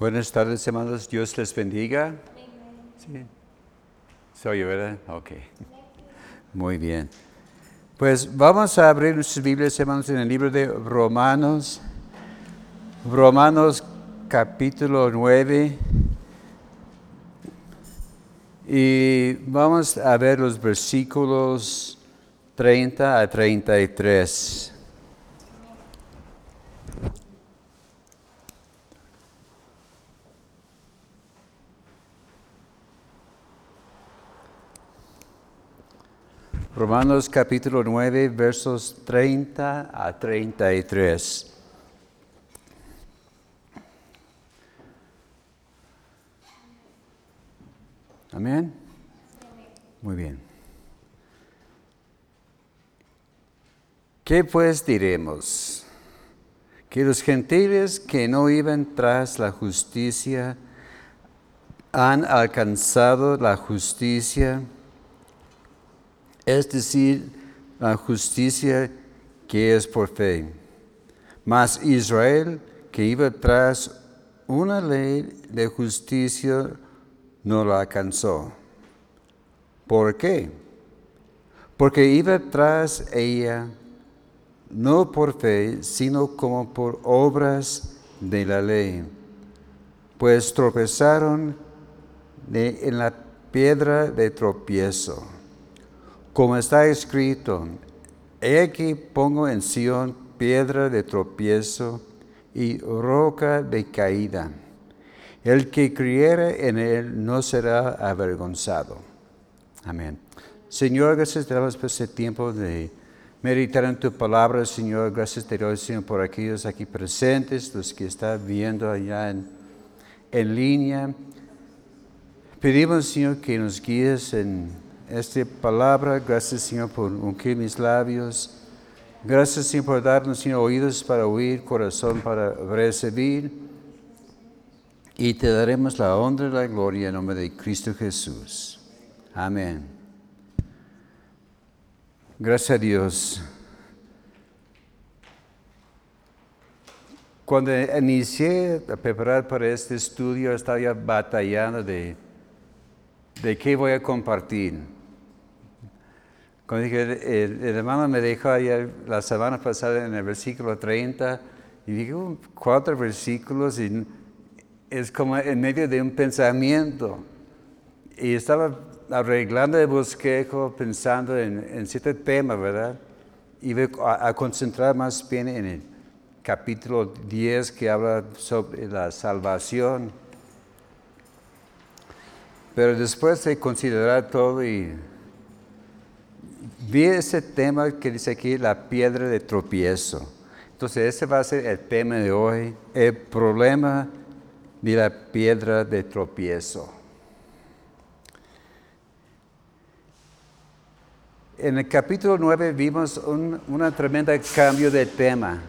Buenas tardes, hermanos. Dios les bendiga. Sí. Soy, ¿verdad? Ok. Muy bien. Pues vamos a abrir nuestras Biblias, hermanos, en el libro de Romanos. Romanos capítulo 9. Y vamos a ver los versículos 30 a 33. Romanos capítulo 9, versos 30 a 33. Amén. Muy bien. ¿Qué pues diremos? Que los gentiles que no iban tras la justicia han alcanzado la justicia es decir, la justicia que es por fe. Mas Israel, que iba tras una ley de justicia, no la alcanzó. ¿Por qué? Porque iba tras ella no por fe, sino como por obras de la ley. Pues tropezaron en la piedra de tropiezo como está escrito, he aquí pongo en Sion piedra de tropiezo y roca de caída. El que creyere en él no será avergonzado. Amén. Señor, gracias te damos por este tiempo de meditar en tu palabra, Señor. Gracias te doy, Señor, por aquellos aquí presentes, los que están viendo allá en, en línea. Pedimos, Señor, que nos guíes en esta palabra. Gracias, Señor, por ungir mis labios. Gracias, Señor, por darnos, oídos para oír, corazón para recibir. Y te daremos la honra y la gloria en nombre de Cristo Jesús. Amén. Gracias a Dios. Cuando inicié a preparar para este estudio, estaba batallando de, de qué voy a compartir. Como dije, el, hermano me dijo ayer, la semana pasada en el versículo 30, y digo, cuatro versículos, y es como en medio de un pensamiento. Y estaba arreglando el bosquejo, pensando en, en cierto tema, ¿verdad? Y a, a concentrar más bien en el capítulo 10 que habla sobre la salvación. Pero después de considerar todo y vi ese tema que dice aquí, la piedra de tropiezo. Entonces ese va a ser el tema de hoy, el problema de la piedra de tropiezo. En el capítulo 9 vimos un una tremenda cambio de tema.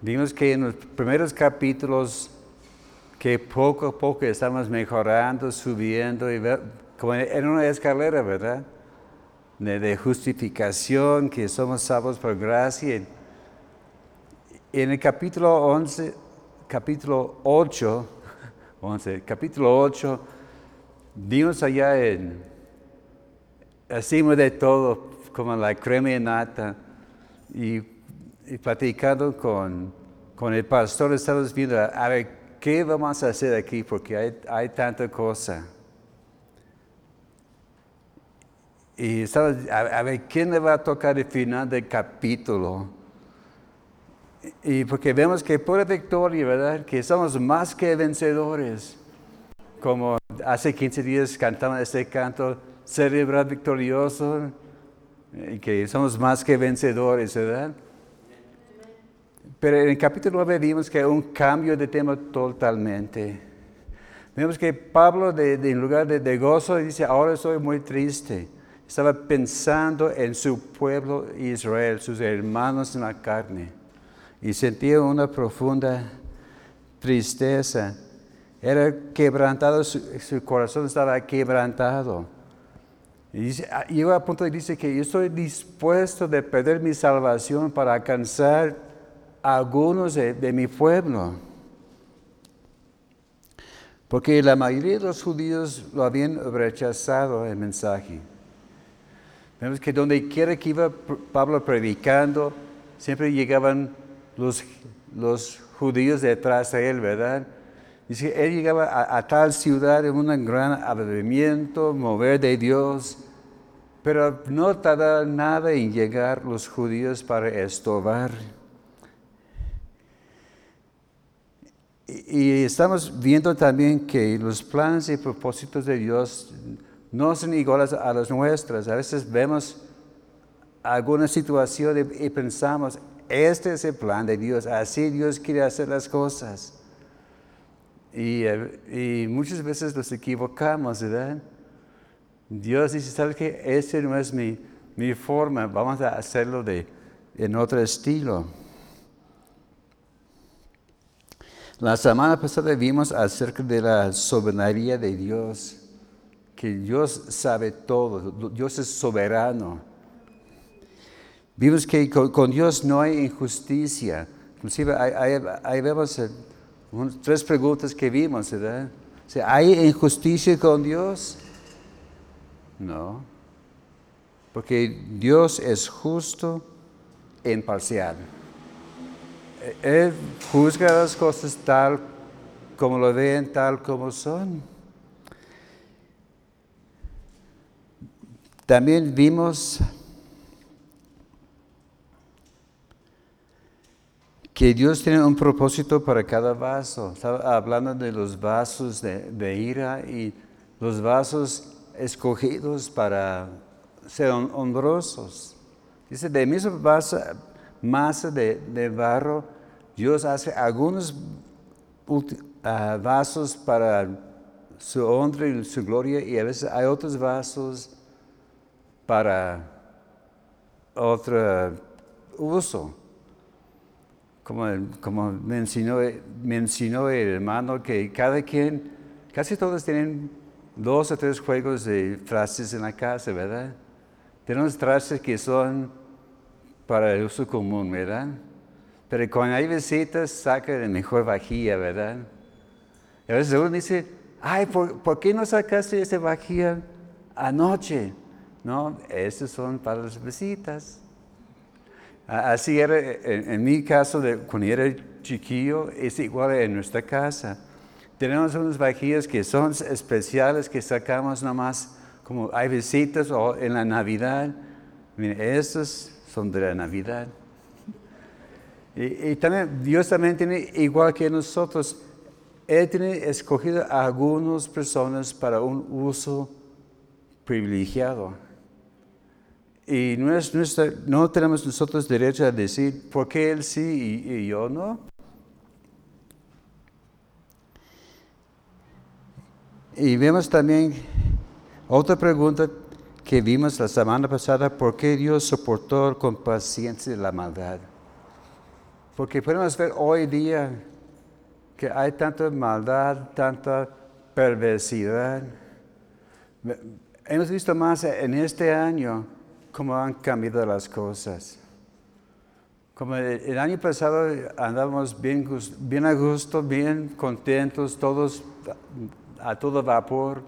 Vimos que en los primeros capítulos que poco a poco estamos mejorando, subiendo, y como en una escalera, ¿verdad? De, justificación, que somos salvos por gracia. En el capítulo 11, capítulo 8, 11, capítulo 8, vimos allá en, hacemos de todo, como la crema y nata, y, platicando con, con el pastor, estamos viendo, a ver, ¿qué vamos a hacer aquí? Porque hay, hay tanta cosa. Y a, ver, ¿quién le va a tocar el final del capítulo? Y porque vemos que por victoria, ¿verdad? Que somos más que vencedores. Como hace 15 días cantamos este canto, celebrar victorioso, y que somos más que vencedores, ¿verdad? Pero en el capítulo 9 vimos que hay un cambio de tema totalmente. Vemos que Pablo, de, en lugar de, de gozo, dice, ahora soy muy triste estaba pensando en su pueblo Israel, sus hermanos en la carne, y sentía una profunda tristeza. Era quebrantado, su, corazón estaba quebrantado. Y ah, llegó a punto de decir que yo estoy dispuesto de perder mi salvación para alcanzar a algunos de mi pueblo. Porque la mayoría de los judíos lo habían rechazado el mensaje. Vemos que donde quiera que iba Pablo predicando, siempre llegaban los, los judíos detrás de él, ¿verdad? Dice, él llegaba a, tal ciudad en un gran avivamiento, mover de Dios, pero no tarda nada en llegar los judíos para estorbar. Y, estamos viendo también que los planes y propósitos de Dios no son iguales a los nuestros. A veces vemos alguna situación y pensamos, este es el plan de Dios, así Dios quiere hacer las cosas. Y, y muchas veces nos equivocamos, ¿verdad? Dios dice, ¿sabes qué? Esa no es mi, mi forma, vamos a hacerlo de, en otro estilo. La semana pasada vimos acerca de la soberanía de Dios, que Dios sabe todo, Dios es soberano. Vimos que con, Dios no hay injusticia. Inclusive ahí vemos eh, tres preguntas que vimos, ¿verdad? ¿Hay injusticia con Dios? No. Porque Dios es justo e imparcial. Él juzga las cosas tal como lo ven, tal como son. También vimos que Dios tiene un propósito para cada vaso. Estaba hablando de los vasos de, ira y los vasos escogidos para ser honrosos. Dice, de misma masa de, barro, Dios hace algunos ah, vasos para su honra y su gloria y a veces hay otros vasos para otro uso como, como mencionó, el hermano, que cada quien, casi todos tienen dos o tres juegos de frases en la casa, ¿verdad? Tenemos frases que son para el uso común, ¿verdad? Pero cuando hay visitas, saca la mejor vajilla, ¿verdad? Y a veces uno dice, ay, ¿por, qué no sacaste esa vajilla anoche? No, esas son para las visitas. Así era en, mi caso, de, cuando era chiquillo, es igual en nuestra casa. Tenemos unas vajillas que son especiales que sacamos nomás como hay visitas o en la Navidad. Miren, estas son de la Navidad. Y, también Dios también tiene, igual que nosotros, Él tiene escogido a algunas personas para un uso privilegiado. Y no, tenemos nosotros derecho a decir, ¿por qué él sí y, yo no? Y vemos también otra pregunta que vimos la semana pasada, ¿por qué Dios soportó con paciencia la maldad? Porque podemos ver hoy día que hay tanta maldad, tanta perversidad. Hemos visto más en este año cómo han cambiado las cosas. Como el, año pasado andábamos bien, bien a gusto, bien contentos, todos a, todo vapor.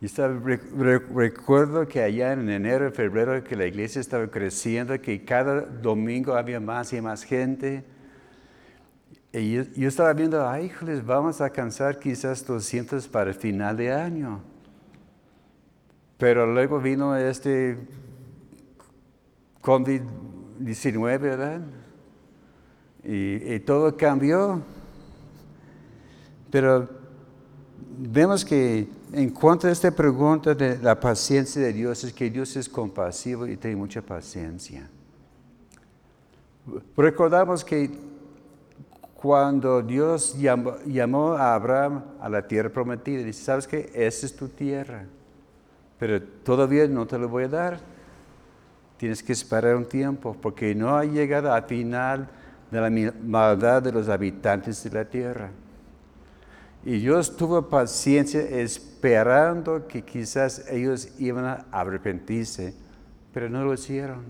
Y recuerdo que allá en enero, febrero, que la iglesia estaba creciendo, que cada domingo había más y más gente. Y yo, estaba viendo, ay, híjoles, vamos a alcanzar quizás 200 para el final de año. Pero luego vino este COVID-19, ¿verdad? Y, todo cambió. Pero vemos que en cuanto a esta pregunta de la paciencia de Dios, es que Dios es compasivo y tiene mucha paciencia. Recordamos que cuando Dios llamó, llamó, a Abraham a la tierra prometida, dice, ¿sabes qué? Esa es tu tierra pero todavía no te lo voy a dar. Tienes que esperar un tiempo, porque no ha llegado al final de la maldad de los habitantes de la tierra. Y Dios tuvo paciencia esperando que quizás ellos iban a arrepentirse, pero no lo hicieron.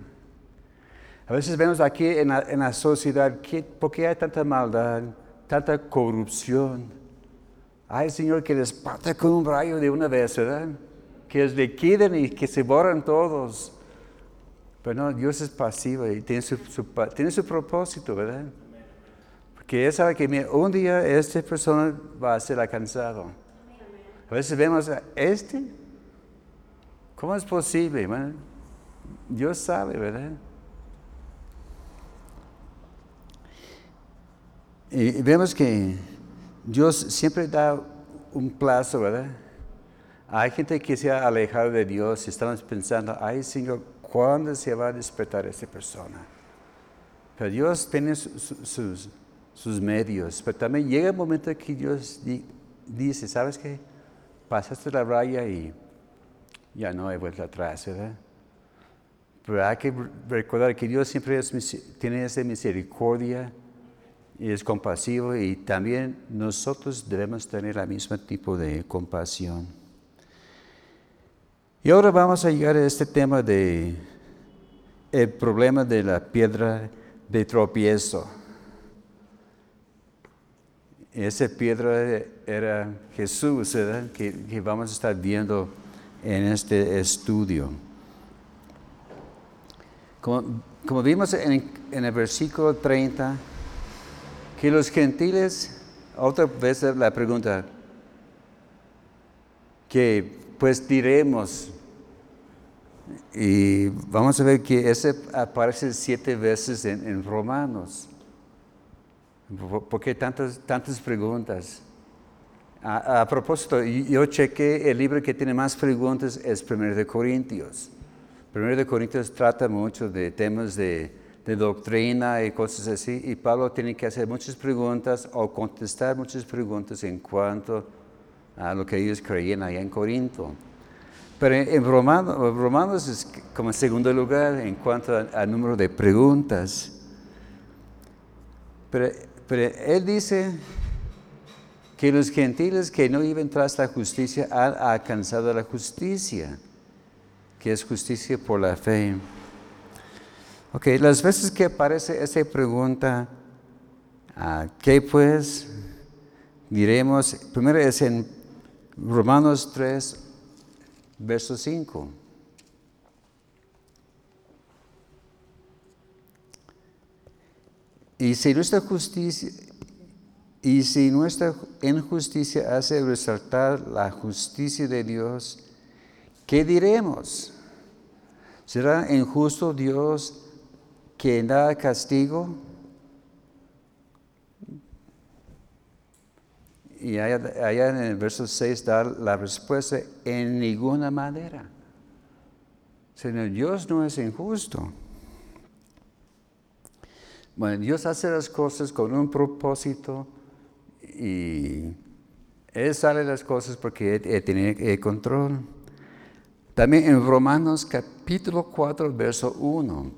A veces vemos aquí en la, sociedad, que, ¿por qué hay tanta maldad, tanta corrupción? ay Señor, que les parte con un rayo de una vez, ¿verdad? Que les liquiden y que se borran todos. Pero no, Dios es pasivo y tiene su, tiene su propósito, ¿verdad? Porque Él sabe que un día esta persona va a ser alcanzado. A veces vemos a este, ¿cómo es posible? Dios sabe, ¿verdad? Y vemos que Dios siempre da un plazo, ¿verdad? Hay gente que se ha alejado de Dios y estamos pensando, ay Señor, ¿cuándo se va a despertar esta persona? Pero Dios tiene sus, medios, pero también llega el momento que Dios dice, ¿sabes qué? Pasaste la raya y ya no hay vuelta atrás, ¿verdad? Pero hay que recordar que Dios siempre tiene esa misericordia y es compasivo y también nosotros debemos tener el mismo tipo de compasión. Y ahora vamos a llegar a este tema de el problema de la piedra de tropiezo. Esa piedra era Jesús, ¿verdad? Que, vamos a estar viendo en este estudio. Como, vimos en, en el versículo 30, que los gentiles, otra vez la pregunta, que pues diremos, y vamos a ver que ese aparece siete veces en, Romanos. ¿Por qué tantas, tantas preguntas? A, propósito, yo chequé el libro que tiene más preguntas es Primero de Corintios. Primero de Corintios trata mucho de temas de de doctrina y cosas así, y Pablo tiene que hacer muchas preguntas o contestar muchas preguntas en cuanto a lo que ellos creían allá en Corinto. Pero en Romanos, es como segundo lugar en cuanto al número de preguntas. Pero, él dice que los gentiles que no viven tras la justicia han alcanzado la justicia, que es justicia por la fe. Ok, las veces que aparece esa pregunta, ah, ¿qué pues diremos? Primero es en Romanos 3, verso 5. Y si nuestra justicia, y si nuestra injusticia hace resaltar la justicia de Dios, ¿qué diremos? ¿Será injusto Dios que da castigo. Y allá, en el verso 6 da la respuesta en ninguna manera. Señor, Dios no es injusto. Bueno, Dios hace las cosas con un propósito y Él sale las cosas porque Él, tiene el control. También en Romanos capítulo 4, verso 1.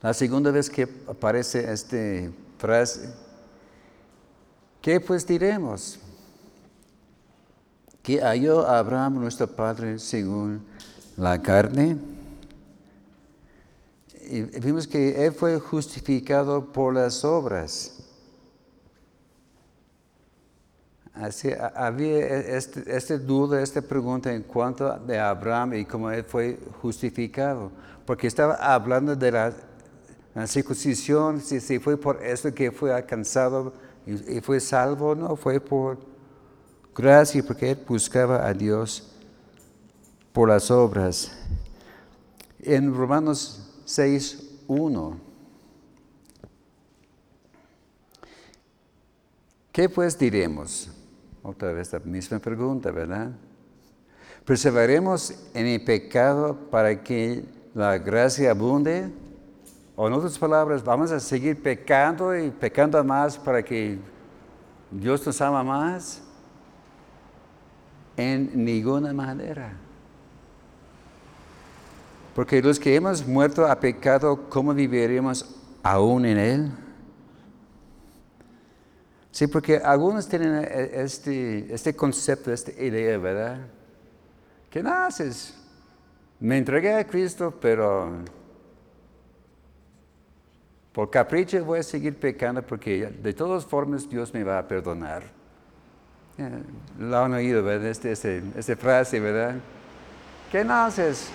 La segunda vez que aparece esta frase, ¿qué pues diremos? Que halló Abraham nuestro Padre según la carne. Y vimos que él fue justificado por las obras. Así, había esta este duda, esta pregunta en cuanto de Abraham y cómo él fue justificado, porque estaba hablando de la circuncisión, si, fue por eso que fue alcanzado y, fue salvo, no, fue por gracia, porque él buscaba a Dios por las obras. En Romanos 6, 1. ¿Qué pues diremos? Otra vez la misma pregunta, ¿verdad? ¿Perseveremos en el pecado para que la gracia abunde? O en otras palabras, vamos a seguir pecando y pecando más para que Dios nos ama más. En ninguna manera. Porque los que hemos muerto a pecado, ¿cómo viviríamos aún en Él? Sí, porque algunos tienen este, este concepto, esta idea, ¿verdad? Que naces, pues, me entregué a Cristo, pero Por capricho voy a seguir pecando porque de todas formas Dios me va a perdonar. Eh, lo han oído, ¿verdad? Esta este, este frase, ¿verdad? ¿Qué no haces?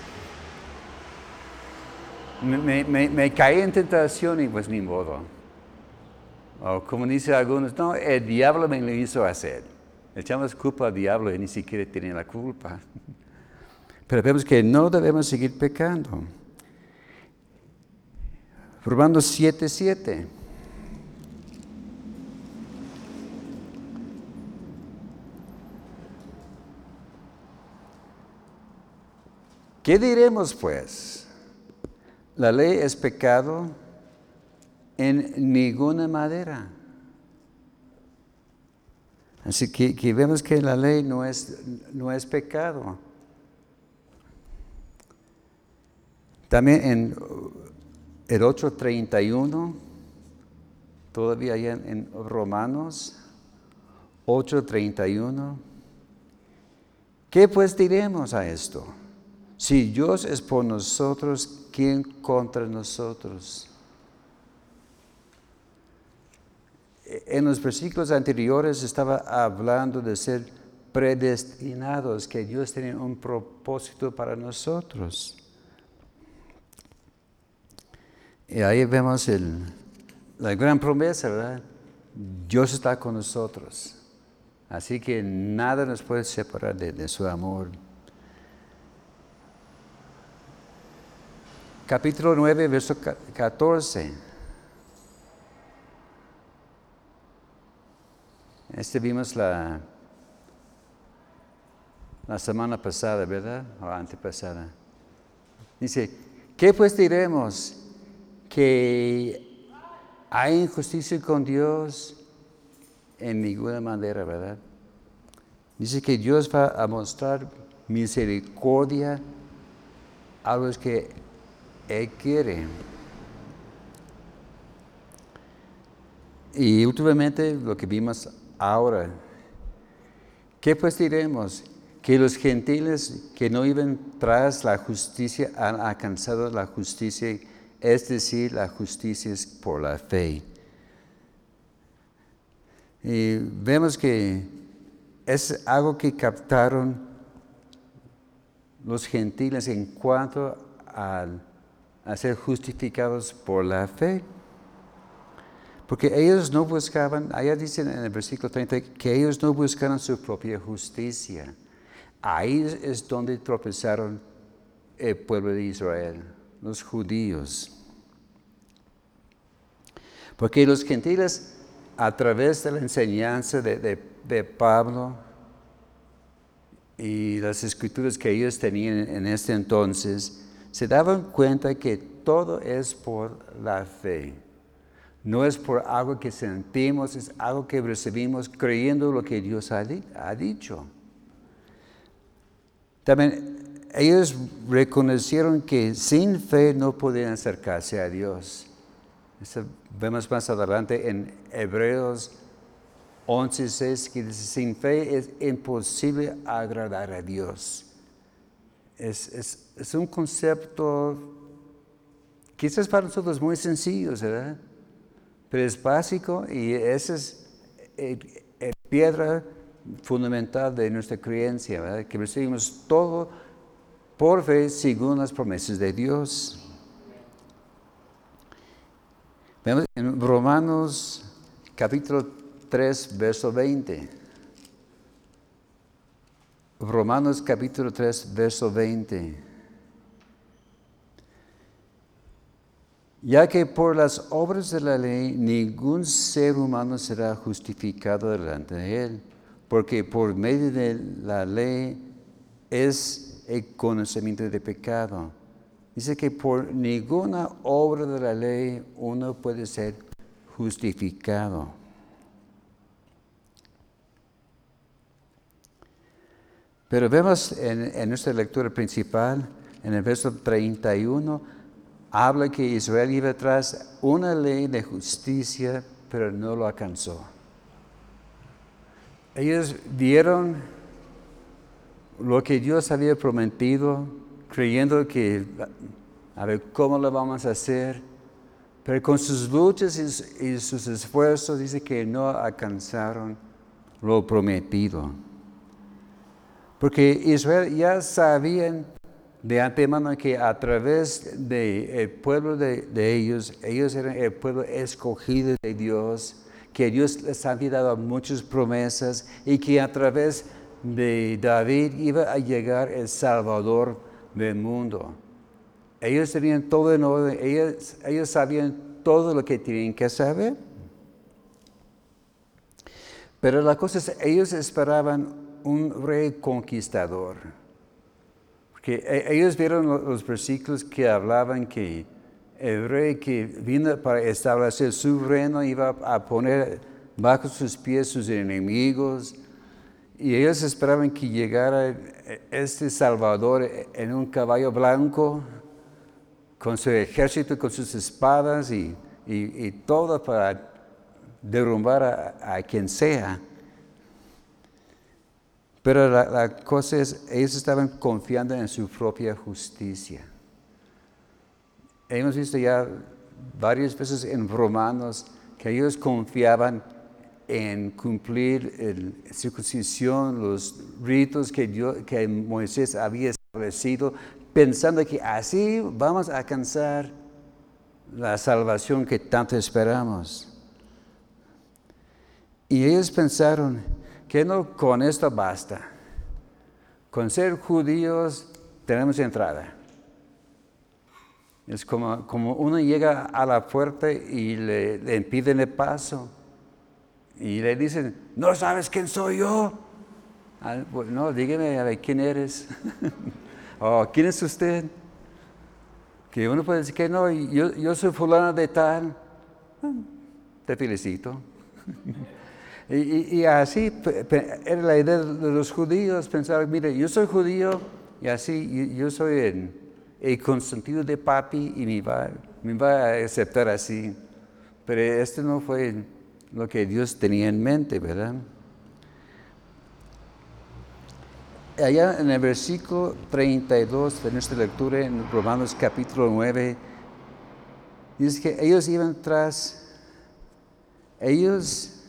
Me, me, caí en tentación y pues ni modo. O como dicen algunos, no, el diablo me lo hizo hacer. Echamos culpa al diablo y ni siquiera tiene la culpa. Pero vemos que no debemos seguir pecando. Romanos 7, 7. ¿Qué diremos pues? La ley es pecado en ninguna manera. Así que, vemos que la ley no es, no es pecado. También en el 8.31, todavía hay en Romanos 8.31. ¿Qué pues diremos a esto? Si Dios es por nosotros, ¿quién contra nosotros? En los versículos anteriores estaba hablando de ser predestinados, que Dios tiene un propósito para nosotros. Y ahí vemos la gran promesa, ¿verdad? Dios está con nosotros. Así que nada nos puede separar de, su amor. Capítulo 9, verso 14. Este vimos la, la semana pasada, ¿verdad? O antepasada. Dice, ¿qué pues diremos? Que hay injusticia con Dios en ninguna manera, ¿verdad? Dice que Dios va a mostrar misericordia a los que Él quiere. Y últimamente lo que vimos ahora, ¿qué pues diremos? Que los gentiles que no iban tras la justicia han alcanzado la justicia es decir, la justicia es por la fe. Y vemos que es algo que captaron los gentiles en cuanto a, ser justificados por la fe. Porque ellos no buscaban, allá dicen en el versículo 30, que ellos no buscaron su propia justicia. Ahí es donde tropezaron el pueblo de Israel, los judíos. Porque los gentiles, a través de la enseñanza de, Pablo y las escrituras que ellos tenían en este entonces, se daban cuenta que todo es por la fe. No es por algo que sentimos, es algo que recibimos creyendo lo que Dios ha, ha dicho. También ellos reconocieron que sin fe no podían acercarse a Dios. Vemos más adelante en Hebreos 11:6 que dice, sin fe es imposible agradar a Dios. Es, un concepto quizás para nosotros muy sencillo, ¿verdad? Pero es básico y esa es la piedra fundamental de nuestra creencia, ¿verdad? Que recibimos todo por fe según las promesas de Dios. Vemos en Romanos capítulo 3, verso 20. Romanos capítulo 3, verso 20. Ya que por las obras de la ley ningún ser humano será justificado delante de él, porque por medio de la ley es el conocimiento de pecado. Dice que por ninguna obra de la ley uno puede ser justificado. Pero vemos en, nuestra lectura principal, en el verso 31, habla que Israel iba tras una ley de justicia, pero no lo alcanzó. Ellos dieron lo que Dios había prometido, creyendo que, a ver, ¿cómo lo vamos a hacer? Pero con sus luchas y sus esfuerzos dice que no alcanzaron lo prometido. Porque Israel ya sabían de antemano que a través del pueblo de, ellos, ellos eran el pueblo escogido de Dios, que Dios les había dado muchas promesas y que a través de David iba a llegar el Salvador del mundo. Ellos tenían todo en orden, ellos, sabían todo lo que tenían que saber. Pero la cosa es, ellos esperaban un rey conquistador. Porque e, ellos vieron los versículos que hablaban que el rey que vino para establecer su reino iba a poner bajo sus pies sus enemigos. Y ellos esperaban que llegara este Salvador en un caballo blanco con su ejército, con sus espadas y, todo para derrumbar a, quien sea. Pero la, cosa es, ellos estaban confiando en su propia justicia. Hemos visto ya varias veces en Romanos que ellos confiaban en cumplir la circuncisión, los ritos que, Moisés había establecido, pensando que así vamos a alcanzar la salvación que tanto esperamos. Y ellos pensaron que no con esto basta. Con ser judíos tenemos entrada. Es como, como uno llega a la puerta y le, impiden el paso. Y le dicen, ¿no sabes quién soy yo? Ah, no, dígame a ver quién eres. oh, ¿quién es usted? Que uno puede decir que no, yo, yo soy fulano de tal. Te felicito. y, y, así era la idea de los judíos, pensar, mire, yo soy judío y así yo, soy el, el, consentido de papi y me va, me va a aceptar así. Pero esto no fue lo que Dios tenía en mente, ¿verdad? allá en el versículo 32 de nuestra lectura en Romanos capítulo 9, dice que ellos iban tras, ellos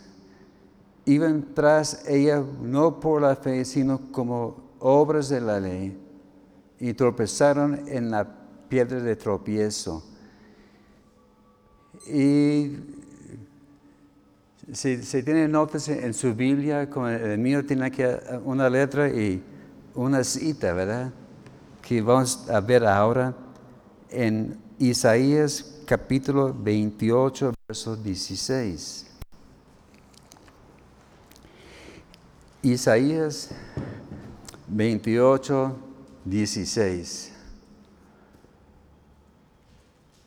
iban tras ella no por la fe, sino como obras de la ley, y tropezaron en la piedra de tropiezo. Y si, tiene notas en su Biblia, como el mío tiene aquí una letra y una cita, ¿verdad? Que vamos a ver ahora en Isaías capítulo 28, verso 16. Isaías 28, 16.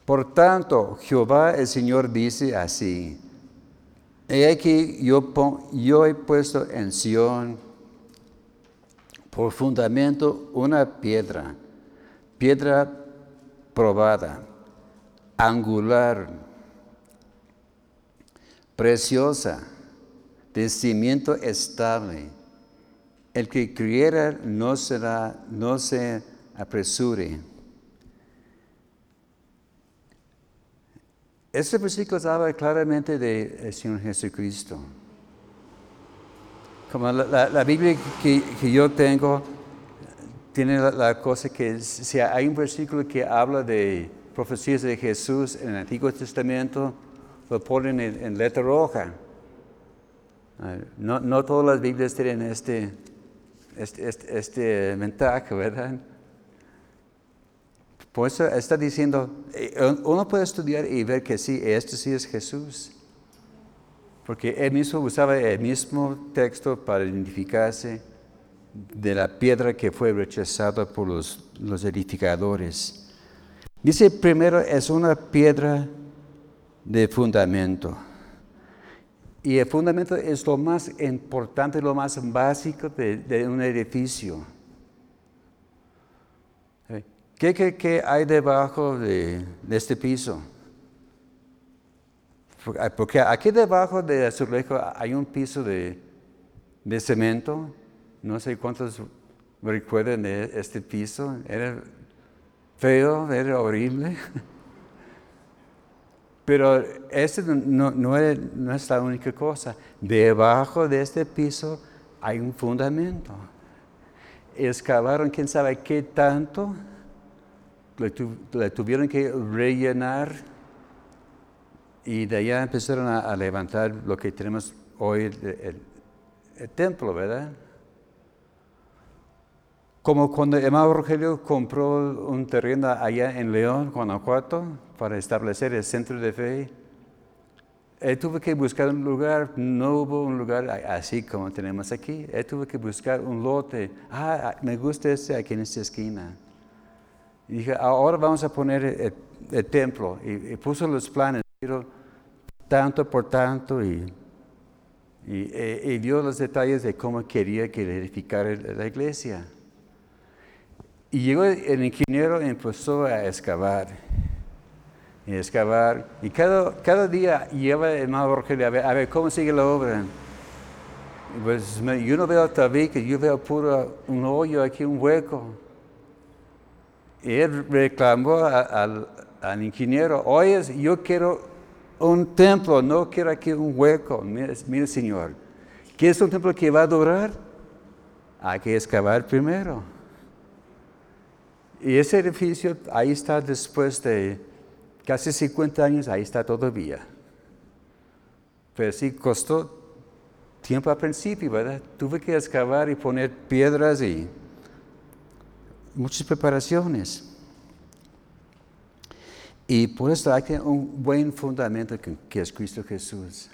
Por tanto, Jehová el Señor dice así, he aquí yo, he puesto en Sión por fundamento una piedra, piedra probada, angular, preciosa, de cimiento estable. El que creyera no será, no se apresure. Este versículo habla claramente del Señor Jesucristo. Como la, Biblia que, yo tengo tiene la, cosa que si hay un versículo que habla de profecías de Jesús en el Antiguo Testamento, lo ponen en, letra roja. No, no, todas las Biblias tienen este, este, este, este ¿verdad? Por eso está diciendo, eh, uno puede estudiar y ver que sí, este sí es Jesús porque él mismo usaba el mismo texto para identificarse de la piedra que fue rechazada por los, los edificadores. Dice primero, es una piedra de fundamento. Y el fundamento es lo más importante, lo más básico de, un edificio. ¿Qué, hay debajo de este piso? Porque aquí debajo de azulejo hay un piso de, cemento. No sé cuántos recuerdan de este piso. Era feo, era horrible. Pero no, no, es, no es la única cosa. Debajo de este piso hay un fundamento. Excavaron quién sabe qué tanto, le, tuvieron que rellenar y de allá empezaron a, levantar lo que tenemos hoy, el templo, ¿verdad? Como cuando Emma Rogelio compró un terreno allá en León, Guanajuato, para establecer el centro de fe. Él tuvo que buscar un lugar, no hubo un lugar así como tenemos aquí. Él tuvo que buscar un lote. Ah, me gusta este aquí en esta esquina. Y dije, ahora vamos a poner el, templo. Y, puso los planes, tanto por tanto, y, y, dio los detalles de cómo quería que edificara la iglesia. Y llegó el ingeniero y empezó a excavar. Y excavar. Y cada, cada día lleva el hermano Rogelio a ver, a ver cómo sigue la obra. Pues yo no veo tabique, yo veo puro un hoyo aquí, un hueco. Él reclamó al, al ingeniero, oye, yo quiero un templo, no quiero aquí un hueco. Mira, mira, Señor, ¿qué es un templo que va a durar? Hay que excavar primero. Y ese edificio ahí está después de casi 50 años, ahí está todavía. Pero sí costó tiempo al principio, ¿verdad? Tuve que excavar y poner piedras y muchas preparaciones. Y por eso hay que un buen fundamento que, es Cristo Jesús.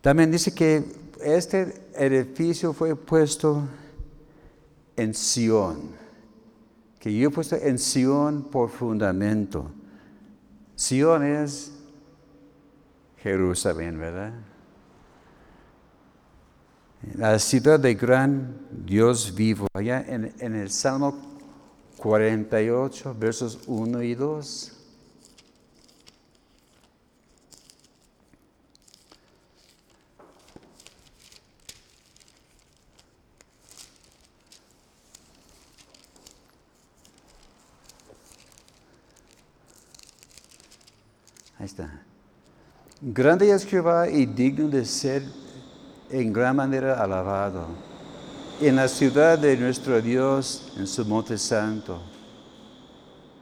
También dice que este edificio fue puesto en Sion que yo he puesto en Sion por fundamento. Sion es Jerusalén, ¿verdad? La ciudad de gran Dios vivo, allá en, en el Salmo 48, versos 1 y 2. Ahí está. Grande es Jehová y digno de ser en gran manera alabado. En la ciudad de nuestro Dios, en su monte santo.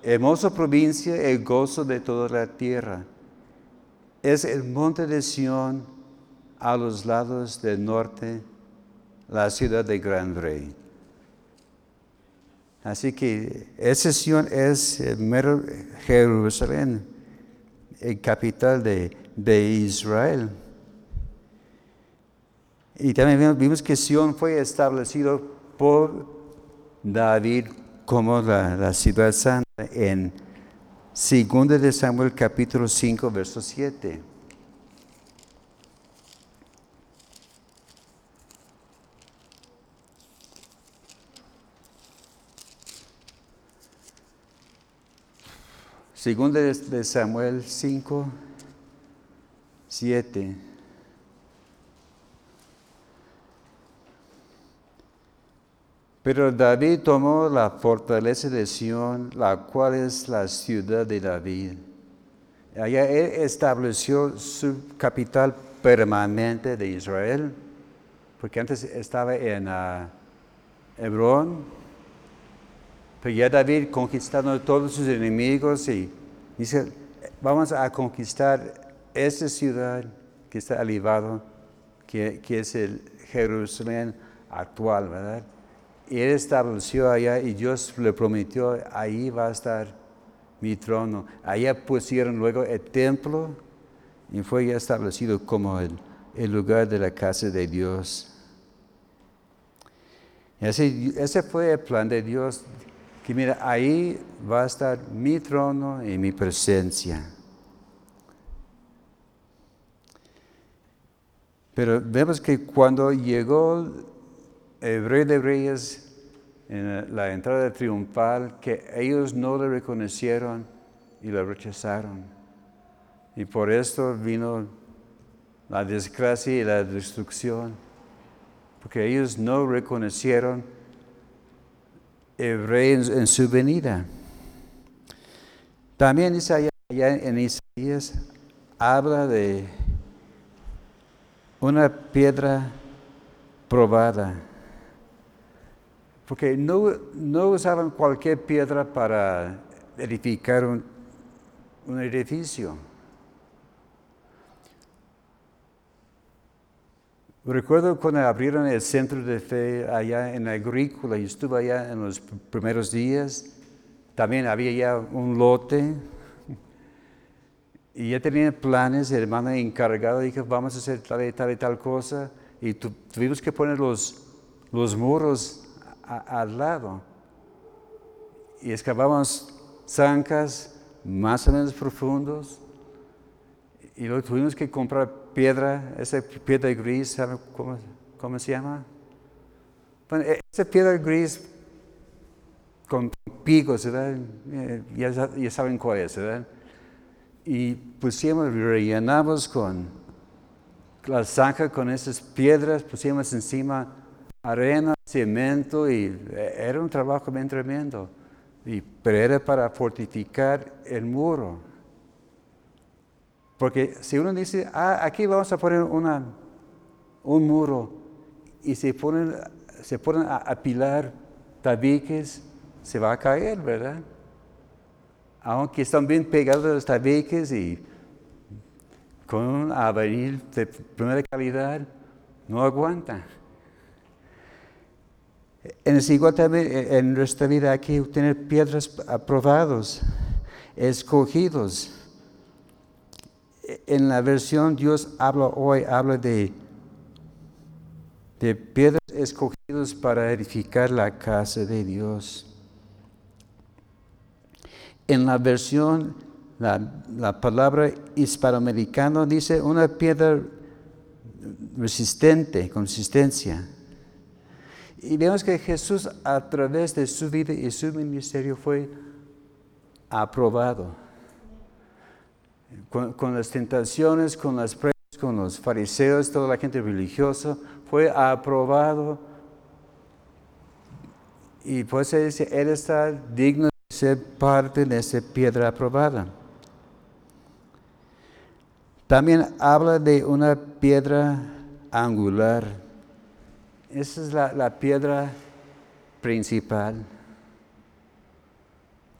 Hermosa provincia, el gozo de toda la tierra. Es el monte de Sión a los lados del norte, la ciudad de gran rey. Así que esa Sión es Jerusalén el capital de, Israel. Y también vimos que Sion fue establecido por David como la, ciudad santa en 2 de Samuel capítulo 5, verso 7. Segunda de Samuel 5, 7. Pero David tomó la fortaleza de Sión, la cual es la ciudad de David. Allá él estableció su capital permanente de Israel, porque antes estaba en uh, Hebrón, pero ya David conquistando todos sus enemigos y dice, vamos a conquistar esta ciudad que está alivado, que, que es el Jerusalén actual, ¿verdad? Él estableció allá y Dios le prometió, ahí va a estar mi trono. Allá pusieron luego el templo y fue establecido como el, lugar de la casa de Dios. Ese fue el plan de Dios que mira, ahí va a estar mi trono y mi presencia. Pero vemos que cuando llegó el de reyes en la entrada triunfal, que ellos no le reconocieron y lo rechazaron. Y por esto vino la desgracia y la destrucción, porque ellos no reconocieron el rey en, su venida. También ya en Isaías habla de una piedra probada. Porque no, no usaban cualquier piedra para edificar un, un edificio. Recuerdo cuando abrieron el centro de fe allá en Agrícola y estuve allá en los primeros días. También había ya un lote y ya tenían planes. El hermano encargado dijo: Vamos a hacer tal y tal y tal cosa. Y tuvimos que poner los, los muros al lado. Y excavamos zancas más o menos profundos. Y luego tuvimos que comprar piedra, esa piedra gris, ¿sabe cómo, cómo se llama? Bueno, e, esa piedra gris con picos, ¿verdad? Eh, ya, ya, saben cuál es, ¿verdad? Y pusimos, rellenamos con la zanja con esas piedras, pusimos encima arena, cemento y eh, era un trabajo bien tremendo. Y, pero era para fortificar el muro. Porque si uno dice, ah, aquí vamos a poner una, un muro y se ponen, se ponen a apilar tabiques, se va a caer, ¿verdad? Aunque están bien pegados los tabiques y con un avenir de primera calidad, no aguanta. En también en nuestra vida hay que tener piedras aprobados, escogidos en la versión Dios habla hoy, habla de, de piedras escogidas para edificar la casa de Dios. En la versión, la, la palabra hispanoamericana dice una piedra resistente, consistencia. Y vemos que Jesús a través de su vida y su ministerio fue aprobado con, las tentaciones, con las pruebas, con los fariseos, toda la gente religiosa, fue aprobado. Y pues él dice, él está digno de ser parte de esa piedra aprobada. También habla de una piedra angular. Esa es la, la piedra principal.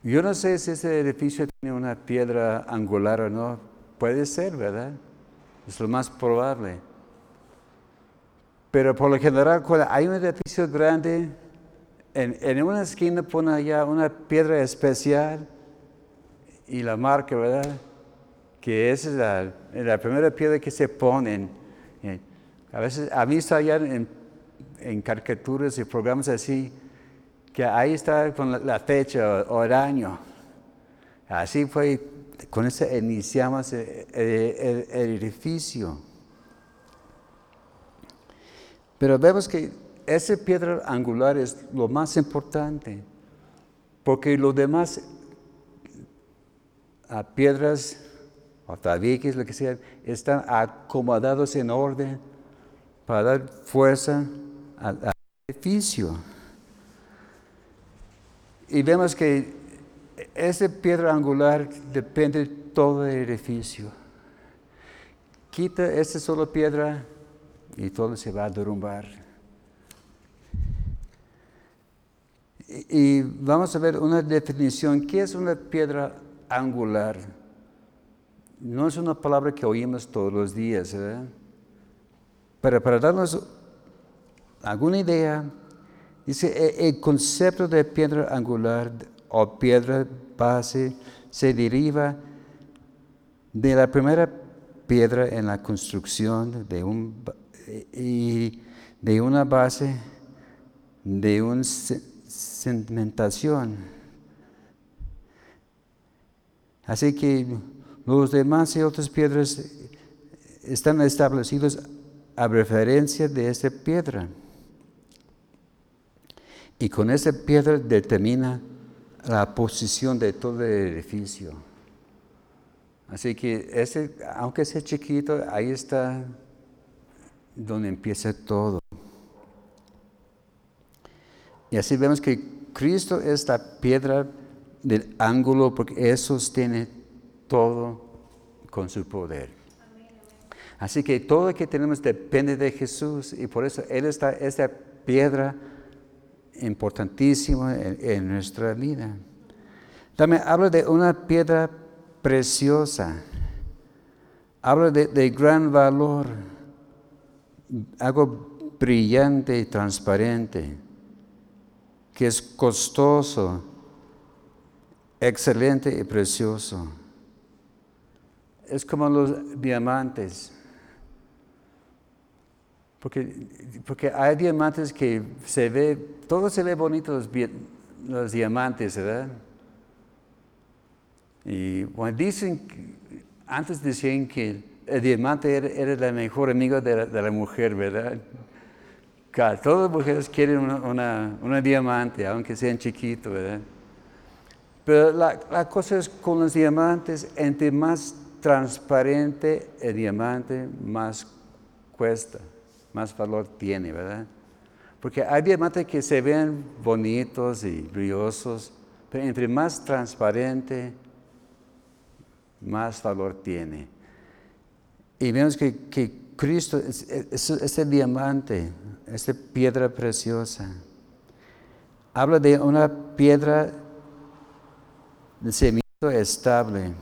Yo no sé si ese edificio tiene una piedra angular o no. Puede ser, ¿verdad? Es lo más probable. Pero por lo general, cuando hay un edificio grande, en, una esquina pone allá una piedra especial y la marca, ¿verdad? Que esa es la, primera piedra que se pone. A veces, a mí está allá en, en caricaturas y programas así, que ahí está con la, fecha o el año. Así fue, con eso iniciamos el, edificio. Pero vemos que esa piedra angular es lo más importante, porque los demás piedras o tabiques, lo que sea, están acomodados en orden para dar fuerza al edificio. Y vemos que esa piedra angular depende de todo el edificio. Quita esa sola piedra y todo se va a derrumbar. Y, vamos a ver una definición. ¿Qué es una piedra angular? No es una palabra que oímos todos los días, ¿verdad? Pero para darnos alguna idea, Dice, e, el concepto de piedra angular o piedra base se deriva de la primera piedra en la construcción de, un, y de una base de una cementación. Así que los demás y otras piedras están establecidos a referencia de esta piedra. Y con esa piedra determina la posición de todo el edificio. Así que ese, aunque sea chiquito, ahí está donde empieza todo. Y así vemos que Cristo es la piedra del ángulo porque Él sostiene todo con su poder. Así que todo lo que tenemos depende de Jesús y por eso Él está esta piedra importantísima en, nuestra vida. También habla de una piedra preciosa. Habla de, de gran valor, algo brillante y transparente, que es costoso, excelente y precioso. Es como los diamantes. Porque, porque hay diamantes que se ve, todo se ve bonito los, diamantes, ¿verdad? Y bueno, dicen, antes decían que el diamante era, era el mejor amigo de la, mujer, ¿verdad? todas las mujeres quieren una, una, diamante, aunque sean chiquitos, ¿verdad? Pero la, la, cosa es con los diamantes, entre más transparente el diamante, más cuesta más valor tiene, ¿verdad? Porque hay diamantes que se ven bonitos y brillosos, pero entre más transparente, más valor tiene. Y vemos que, Cristo es, este diamante, esta piedra preciosa. Habla de una piedra de cimiento estable.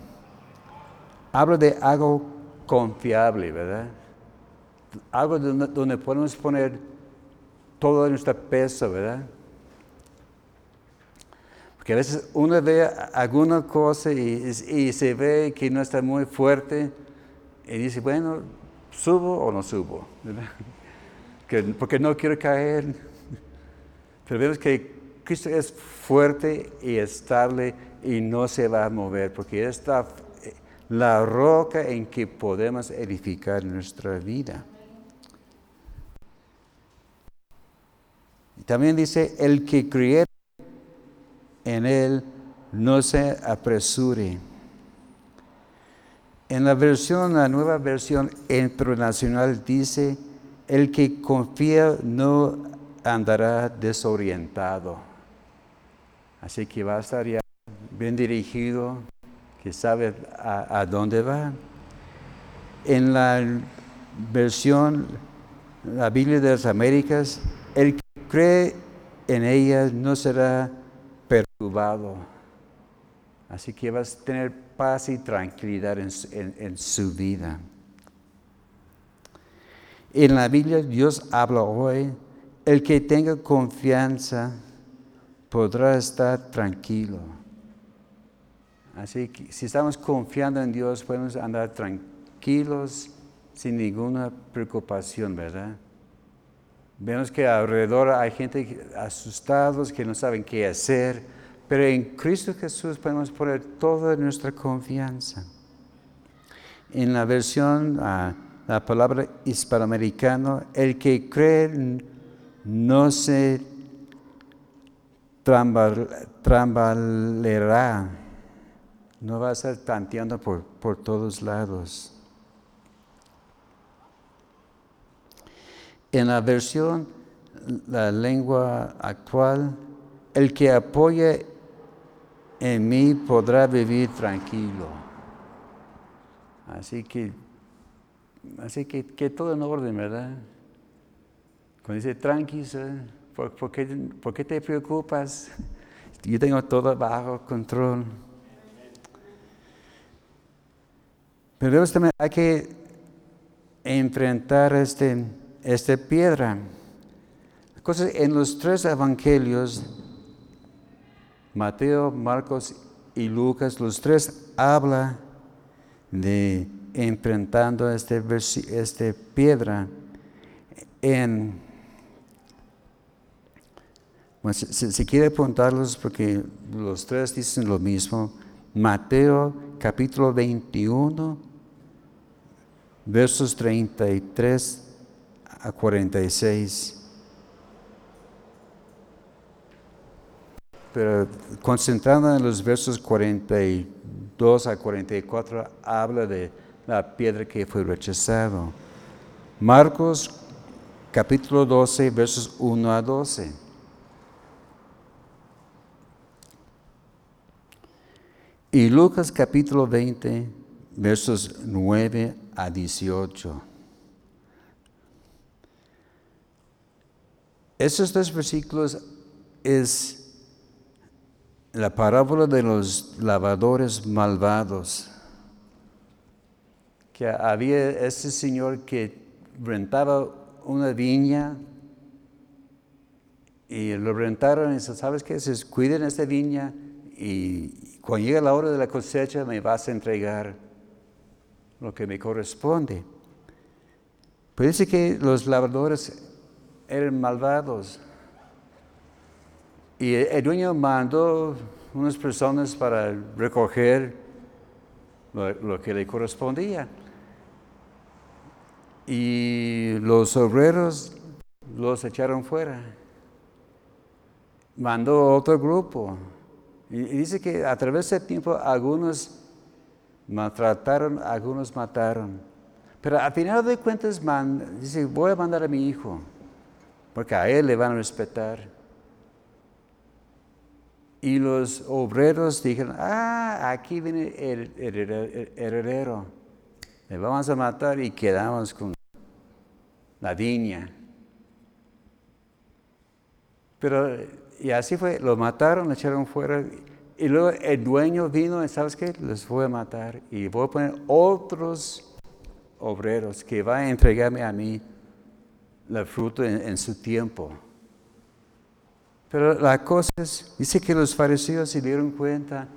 Habla de algo confiable, ¿verdad? Algo donde, podemos poner todo nuestro peso, ¿verdad? Porque a veces uno ve alguna cosa y, se ve que no está muy fuerte y dice, bueno, ¿subo o no subo? porque no quiero caer. Pero vemos que Cristo es fuerte y estable y no se va a mover porque está la roca en que podemos edificar nuestra vida. También dice, el que cree en él no se apresure. En la versión, la nueva versión internacional dice, el que confía no andará desorientado. Así que va a estar ya bien dirigido, que sabe a, a dónde va. En la versión, la Biblia de las Américas, el que cree en ella no será perturbado. Así que vas a tener paz y tranquilidad en, su vida. En la Biblia Dios habla hoy, el que tenga confianza podrá estar tranquilo. Así que si estamos confiando en Dios, podemos andar tranquilos sin ninguna preocupación, ¿verdad? Vemos que alrededor hay gente asustados que no saben qué hacer, pero en Cristo Jesús podemos poner toda nuestra confianza. En la versión, uh, la palabra hispanoamericano, el que cree no se trambalerá, no va a estar tanteando por, por todos lados. En la versión, la lengua actual, el que apoye en mí podrá vivir tranquilo. Así que, así que, que todo en orden, ¿verdad? Cuando dice tranquilo, ¿por, qué, ¿por qué te preocupas? Yo tengo todo bajo control. Pero también hay que enfrentar este esta piedra. Cosas en los tres evangelios, Mateo, Marcos y Lucas, los tres habla de enfrentando esta este piedra en bueno, si, quiere apuntarlos porque los tres dicen lo mismo. Mateo capítulo 21, versos 33 a 46. Pero concentrando en los versos 42 a 44, habla de la piedra que fue rechazado. Marcos capítulo 12, versos 1 a 12. Y Lucas capítulo 20, versos 9 a 18. Esos dos versículos es la parábola de los lavadores malvados. Que había ese señor que rentaba una viña y lo rentaron y dice, ¿sabes qué? Se cuiden esta viña y cuando llegue la hora de la cosecha me vas a entregar lo que me corresponde. Pues dice que los lavadores eran malvados. Y el dueño mandó unas personas para recoger lo, que le correspondía. Y los obreros los echaron fuera. Mandó otro grupo. Y, dice que a través del tiempo algunos maltrataron, algunos mataron. Pero al final de cuentas dice, voy a mandar a mi hijo, porque a él le van a respetar. Y los obreros dijeron, ah, aquí viene el, heredero. Le vamos a matar y quedamos con la viña. Pero, y así fue, lo mataron, lo echaron fuera. Y luego el dueño vino y, ¿sabes qué? Les voy a matar. Y voy a poner otros obreros que van a entregarme a mí la fruta en su tiempo. Pero la cosa es, dice que los fariseos se dieron cuenta,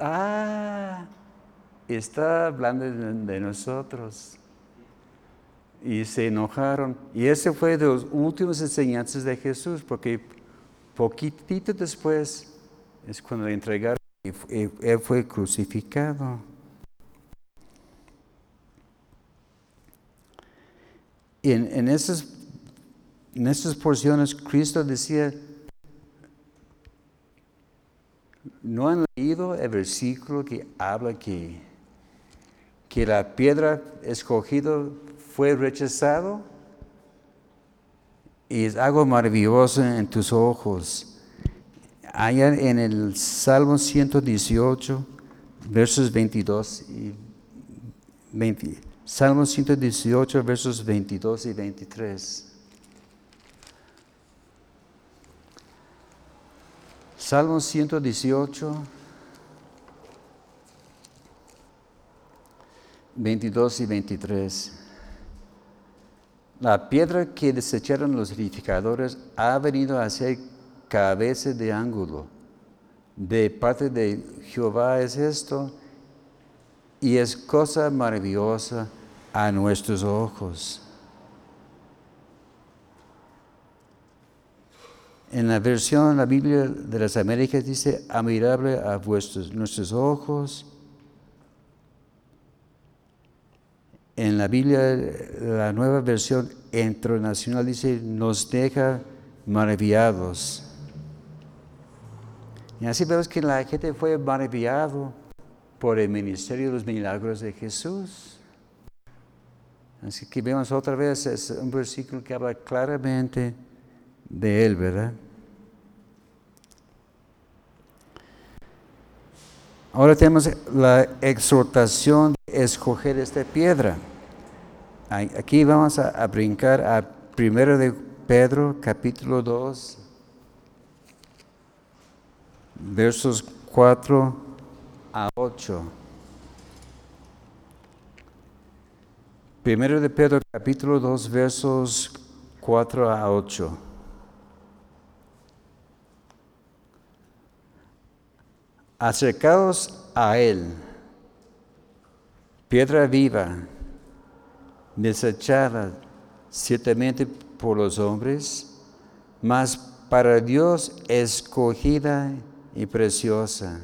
ah, está hablando de, nosotros. Y se enojaron. Y ese fue de los últimos enseñanzas de Jesús, porque poquitito después es cuando le entregaron y él fue crucificado. Y en, esas, en esas porciones Cristo decía, ¿No han leído el versículo que habla que, que la piedra escogida fue rechazado? Y es algo maravilloso en tus ojos. Allá en el Salmo 118, versos 22 y 20. Salmo 118, versos 22 y 23. Salmo 118, 22 y 23. La piedra que desecharon los edificadores ha venido a ser cabeza de ángulo. De parte de Jehová es esto y es cosa maravillosa a nuestros ojos. En la versión, la Biblia de las Américas dice, admirable a vuestros, nuestros ojos. En la Biblia, la nueva versión internacional dice, nos deja maravillados. Y así vemos que la gente fue maravillado por el ministerio de los milagros de Jesús. Así que vemos otra vez, es un versículo que habla claramente de él, ¿verdad? Ahora tenemos la exhortación de escoger esta piedra. Aquí vamos a, brincar a primero de Pedro, capítulo 2, versos 4 a 8. Primero de Pedro, capítulo 2, versos 4 a 8. Acercaos a Él, piedra viva, desechada ciertamente por los hombres, mas para Dios escogida y preciosa.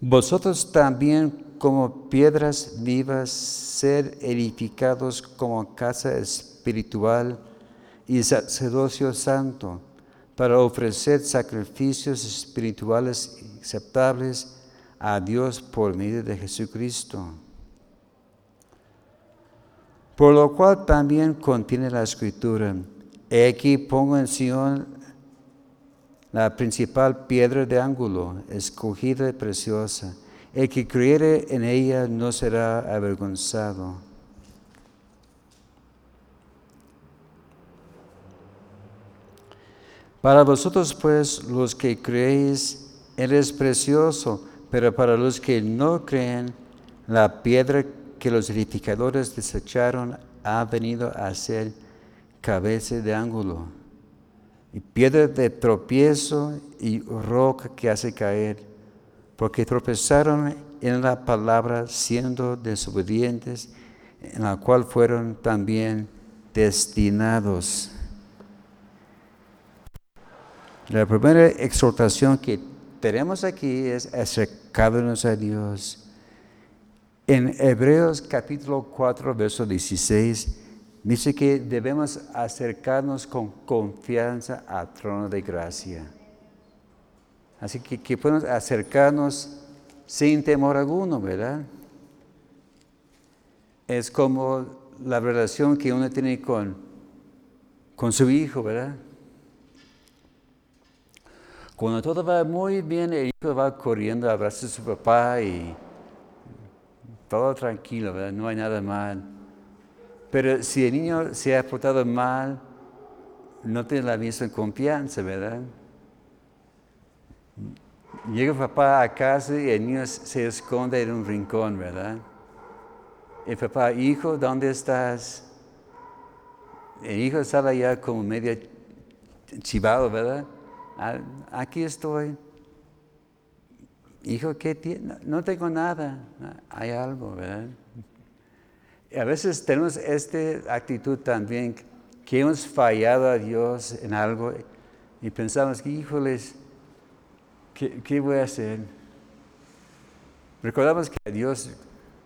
Vosotros también como piedras vivas, ser edificados como casa espiritual y sacerdocio santo, para ofrecer sacrificios espirituales aceptables a Dios por medio de Jesucristo. Por lo cual también contiene la escritura, he aquí pongo en Sion la principal piedra de ángulo, escogida y preciosa, El que creyere en ella no será avergonzado. Para vosotros pues los que creéis, eres precioso, pero para los que no creen, la piedra que los edificadores desecharon ha venido a ser cabeza de ángulo, y piedra de tropiezo y roca que hace caer, porque tropezaron en la palabra siendo desobedientes, en la cual fueron también destinados. La primera exhortación que tenemos aquí es acercarnos a Dios. En Hebreos capítulo 4, verso 16, dice que debemos acercarnos con confianza al trono de gracia. Así que, que podemos acercarnos sin temor alguno, ¿verdad? Es como la relación que uno tiene con, con su hijo, ¿verdad? Cuando todo va muy bien, el hijo va corriendo, abraza a su papá y todo tranquilo, ¿verdad? No hay nada mal. Pero si el niño se ha portado mal, no tiene la misma confianza, ¿verdad? Llega el papá a casa y el niño se esconde en un rincón, ¿verdad? El papá, hijo, ¿dónde estás? El hijo estaba ya como medio chivado, ¿verdad? Aquí estoy. Hijo, ¿qué tiene? No tengo nada. Hay algo, ¿verdad? a veces tenemos esta actitud también que hemos fallado a Dios en algo y pensamos híjoles, ¿qué, voy a hacer? Recordamos que Dios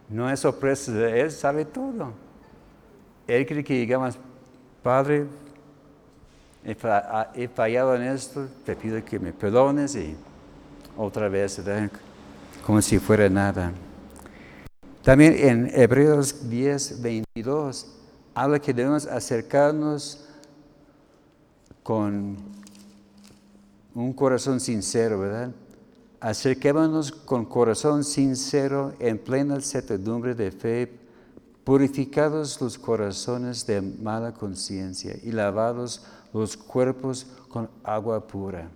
no es sorpresa, Él sabe todo. Él quiere que digamos, Padre, he fallado en esto, te pido que me perdones y otra vez, como si fuera nada. También en Hebreos 10, 22, habla que debemos acercarnos con un corazón sincero, ¿verdad? Acerquémonos con corazón sincero en plena certidumbre de fe, purificados los corazones de mala conciencia y lavados los cuerpos con agua pura.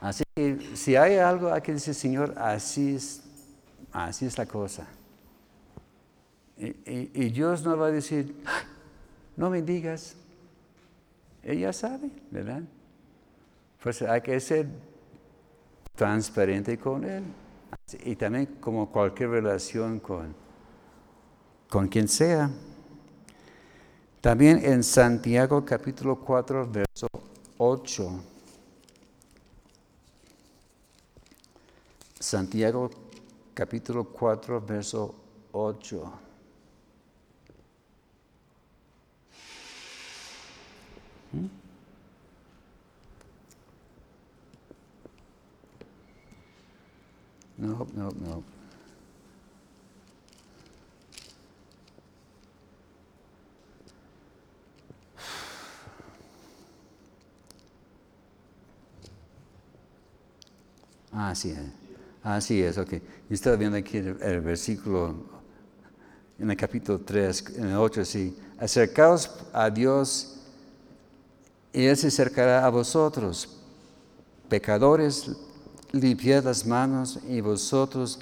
Así que si hay algo, hay que decir, Señor, así es, así es la cosa. Y, Dios no va a decir, no me digas. Ella sabe, ¿verdad? Pues hay que ser transparente con Él. Y también como cualquier relación con, con quien sea. También en Santiago capítulo 4, verso 8. Santiago capítulo 4, verso 8. ¿Mm? No, no, no. Así es. Así es, ok. Yo estaba viendo aquí el, versículo en el capítulo 3, en el 8, así. Acercaos a Dios y Él se acercará a vosotros. Pecadores, limpiad las manos y vosotros,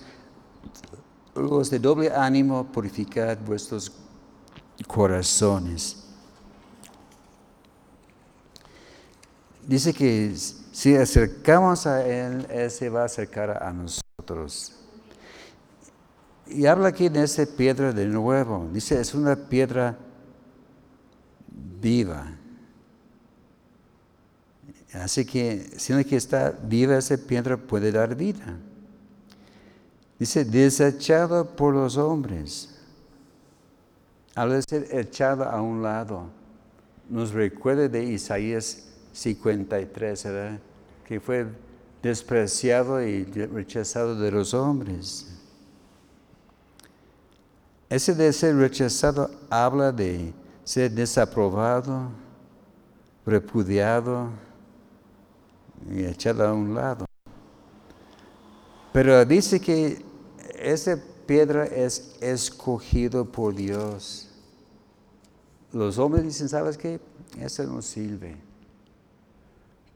los de doble ánimo, purificad vuestros corazones. Dice que si acercamos a Él, Él se va a acercar a nosotros. Y habla aquí de esa piedra de nuevo. Dice, es una piedra viva. Así que, siendo que está viva esa piedra, puede dar vida. Dice, desechado por los hombres. Habla de ser echado a un lado. Nos recuerda de Isaías 53, ¿verdad? que fue despreciado y rechazado de los hombres. Ese de ser rechazado habla de ser desaprobado, repudiado y echado a un lado. Pero dice que esa piedra es escogido por Dios. Los hombres dicen, ¿sabes qué? Eso no sirve.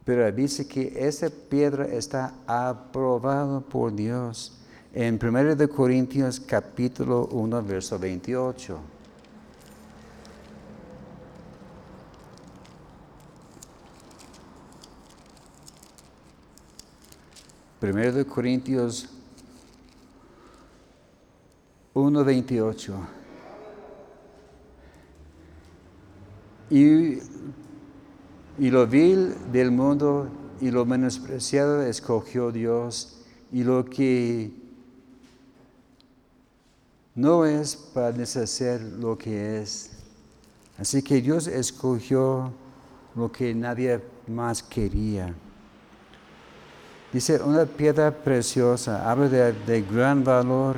Pero dice que esa piedra está aprobada por Dios. En 1 Corintios capítulo 1, verso 28. Primero de Corintios 1.28. Y, y lo vil del mundo y lo menospreciado escogió Dios y lo que no es para deshacer lo que es. Así que Dios escogió lo que nadie más quería. Dice, una piedra preciosa, habla de, gran valor.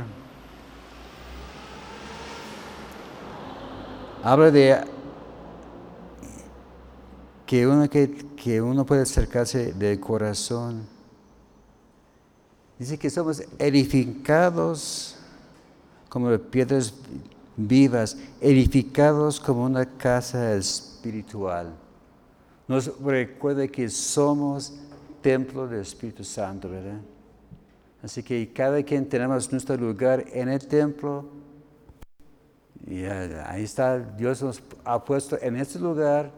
Habla de que uno, que, uno puede acercarse del corazón. Dice que somos edificados como piedras vivas, edificados como una casa espiritual. Nos recuerda que somos templo del Espíritu Santo, ¿verdad? Así que cada quien tenemos nuestro lugar en el templo. Y ahí está, Dios nos ha puesto en este lugar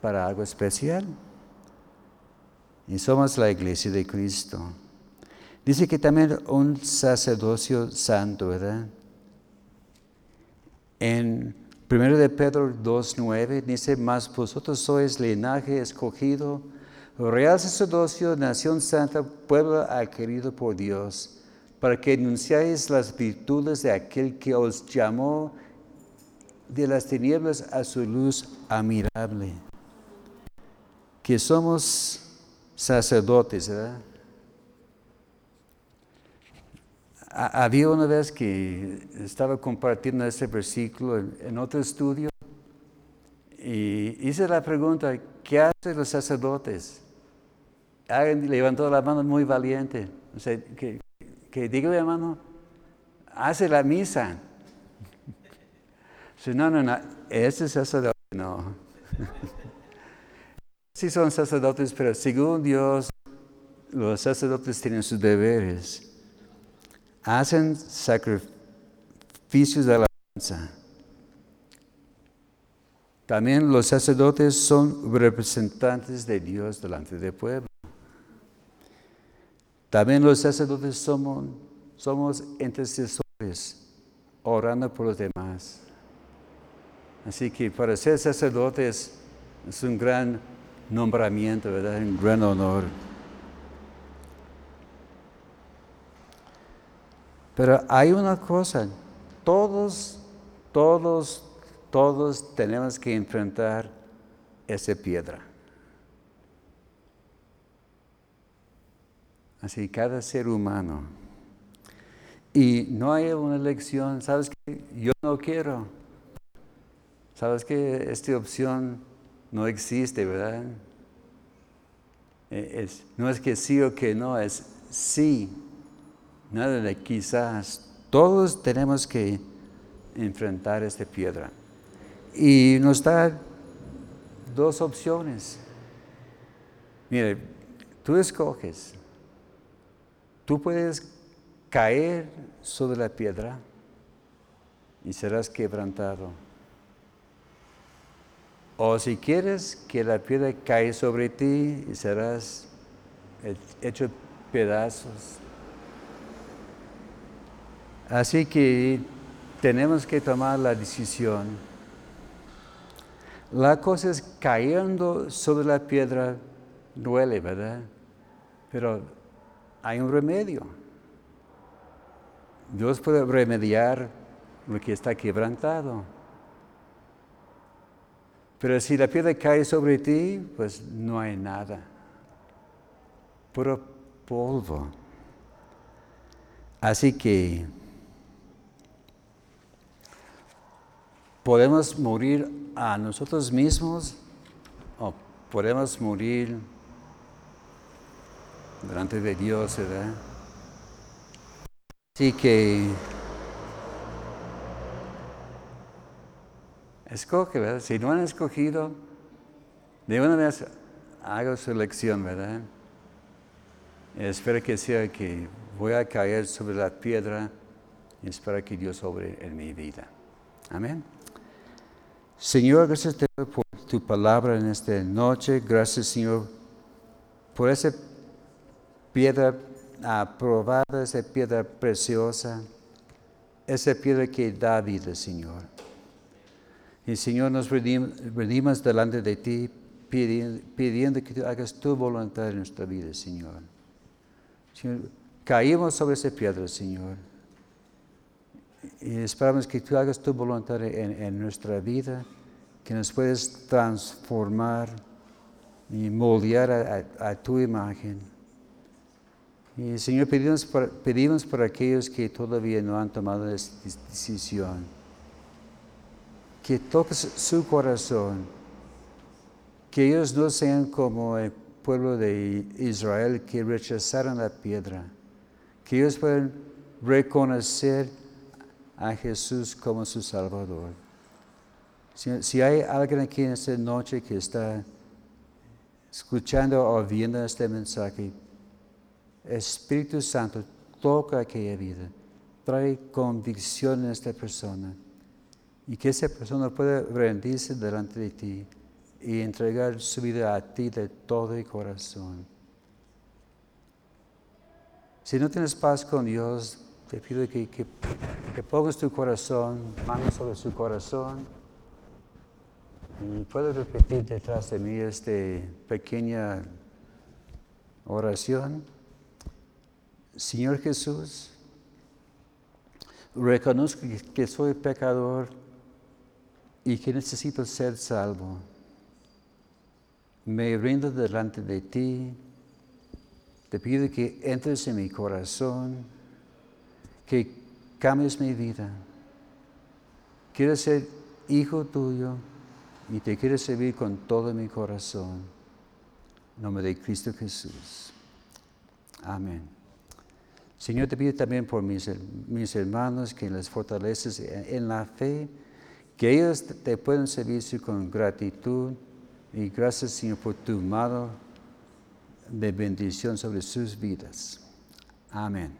para algo especial. Y somos la iglesia de Cristo. Dice que también un sacerdocio santo, ¿verdad? En 1 de Pedro 2.9 dice, más vosotros sois linaje escogido, real sacerdocio, nación santa, pueblo adquirido por Dios, para que enunciáis las virtudes de aquel que os llamó de las tinieblas a su luz admirable. Que somos sacerdotes, ¿verdad? Había una vez que estaba compartiendo ese versículo en otro estudio y hice la pregunta, ¿qué hacen los sacerdotes? alguien levantó la mano muy valiente. O sea, que, que hermano, hace la misa. Si no, no, no, ese sacerdote no. sí son sacerdotes, pero según Dios, los sacerdotes tienen sus deberes. Hacen sacrificios de alabanza. También los sacerdotes son representantes de Dios delante del pueblo. También los sacerdotes somos, somos intercesores, orando por los demás. Así que para ser sacerdotes es un gran nombramiento, ¿verdad? Un gran honor. Pero hay una cosa, todos, todos, todos tenemos que enfrentar esa piedra. Así cada ser humano. Y no hay una elección, ¿sabes qué? Yo no quiero. ¿Sabes qué? Esta opción no existe, ¿verdad? E, es, no es que sí o que no, es sí. Nada de quizás. Todos tenemos que enfrentar esta piedra. Y nos da dos opciones. Mire, tú escoges. Tú puedes caer sobre la piedra y serás quebrantado. O si quieres que la piedra caiga sobre ti y serás hecho pedazos. Así que tenemos que tomar la decisión. La cosa es cayendo sobre la piedra duele, ¿verdad? Pero hay un remedio. Dios puede remediar lo que está quebrantado. Pero si la piedra cae sobre ti, pues no hay nada. Puro polvo. Así que podemos morir a nosotros mismos o podemos morir delante de Dios, ¿verdad? Así que escoge, ¿verdad? Si no han escogido, de una vez hago su elección, ¿verdad? Espero que sea que voy a caer sobre la piedra y espero que Dios sobre en mi vida. Amén. Señor, gracias por tu palabra en esta noche. Gracias, Señor, por esa piedra aprobada, esa piedra preciosa, esa piedra que da vida, Señor. Y Señor, nos venimos delante de ti pidiendo, que tú hagas tu voluntad en nuestra vida, Señor. Caímos sobre esa piedra, Señor. Y esperamos que tú hagas tu voluntad en, nuestra vida, que nos puedes transformar y moldear a tu imagen. Y Señor, pedimos por, pedimos por aquellos que todavía no han tomado esta decisión, que toques su corazón, que ellos no sean como el pueblo de Israel que rechazaron la piedra, que ellos puedan reconocer a Jesús como su Salvador. Si, hay alguien aquí en esta noche que está escuchando o viendo este mensaje, Espíritu Santo toca aquella vida, trae convicción en esta persona y que esa persona pueda rendirse delante de ti y entregar su vida a ti de todo el corazón. Si no tienes paz con Dios, te pido que, pongas tu corazón, manos sobre su corazón. Y puedes repetir detrás de mí esta pequeña oración. Señor Jesús, reconozco que soy pecador y que necesito ser salvo. Me rindo delante de ti. Te pido que entres en mi corazón, que cambies mi vida. Quiero ser hijo tuyo y te quiero servir con todo mi corazón. Nombre de Cristo Jesús. Amén. Señor, te pido también por mis, mis hermanos que les fortaleces en, la fe, que ellos te puedan servir con gratitud y gracias, Señor, por tu mano de bendición sobre sus vidas. Amén.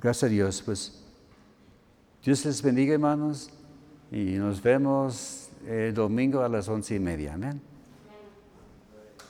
Gracias a Dios. Pues Dios les bendiga, hermanos, y nos vemos el domingo a las once y media. Amén.